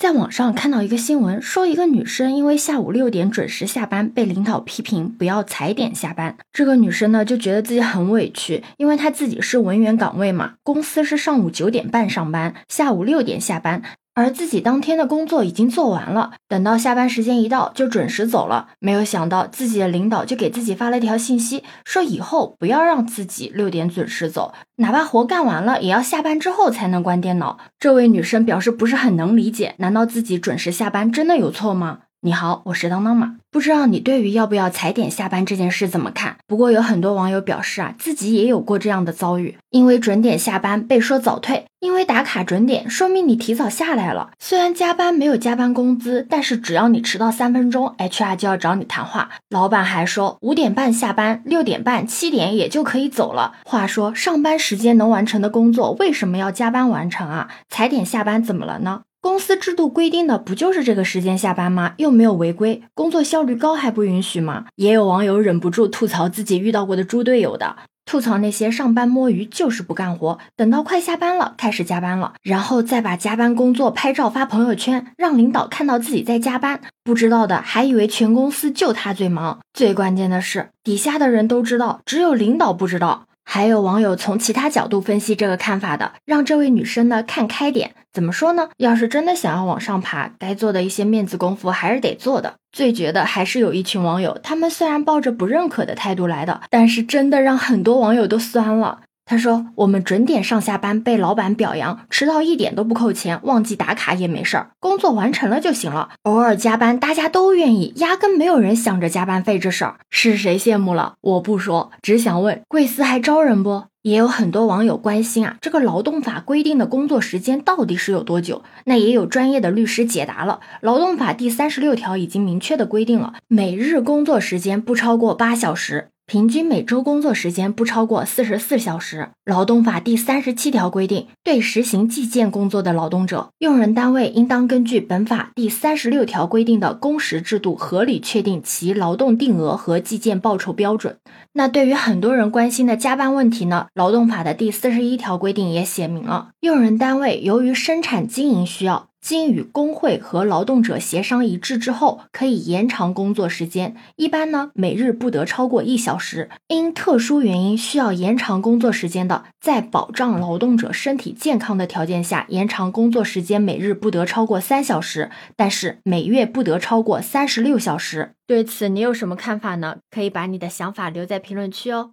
在网上看到一个新闻，说一个女生因为下午六点准时下班，被领导批评不要踩点下班。这个女生呢就觉得自己很委屈，因为她自己是文员岗位嘛，公司是上午九点半上班，下午六点下班。而自己当天的工作已经做完了，等到下班时间一到就准时走了。没有想到自己的领导就给自己发了一条信息，说以后不要让自己六点准时走，哪怕活干完了也要下班之后才能关电脑。这位女生表示不是很能理解，难道自己准时下班真的有错吗？你好，我是当当马。不知道你对于要不要踩点下班这件事怎么看？不过有很多网友表示啊，自己也有过这样的遭遇，因为准点下班被说早退，因为打卡准点，说明你提早下来了。虽然加班没有加班工资，但是只要你迟到三分钟，HR 就要找你谈话。老板还说五点半下班，六点半、七点也就可以走了。话说上班时间能完成的工作，为什么要加班完成啊？踩点下班怎么了呢？公司制度规定的不就是这个时间下班吗？又没有违规，工作效率高还不允许吗？也有网友忍不住吐槽自己遇到过的猪队友的，吐槽那些上班摸鱼就是不干活，等到快下班了开始加班了，然后再把加班工作拍照发朋友圈，让领导看到自己在加班，不知道的还以为全公司就他最忙。最关键的是，底下的人都知道，只有领导不知道。还有网友从其他角度分析这个看法的，让这位女生呢看开点。怎么说呢？要是真的想要往上爬，该做的一些面子功夫还是得做的。最绝的还是有一群网友，他们虽然抱着不认可的态度来的，但是真的让很多网友都酸了。他说：“我们准点上下班，被老板表扬，迟到一点都不扣钱，忘记打卡也没事儿，工作完成了就行了。偶尔加班，大家都愿意，压根没有人想着加班费这事儿。是谁羡慕了？我不说，只想问贵司还招人不？也有很多网友关心啊，这个劳动法规定的工作时间到底是有多久？那也有专业的律师解答了，劳动法第三十六条已经明确的规定了，每日工作时间不超过八小时。”平均每周工作时间不超过四十四小时。劳动法第三十七条规定，对实行计件工作的劳动者，用人单位应当根据本法第三十六条规定的工时制度，合理确定其劳动定额和计件报酬标准。那对于很多人关心的加班问题呢？劳动法的第四十一条规定也写明了，用人单位由于生产经营需要。经与工会和劳动者协商一致之后，可以延长工作时间。一般呢，每日不得超过一小时。因特殊原因需要延长工作时间的，在保障劳动者身体健康的条件下，延长工作时间每日不得超过三小时，但是每月不得超过三十六小时。对此，你有什么看法呢？可以把你的想法留在评论区哦。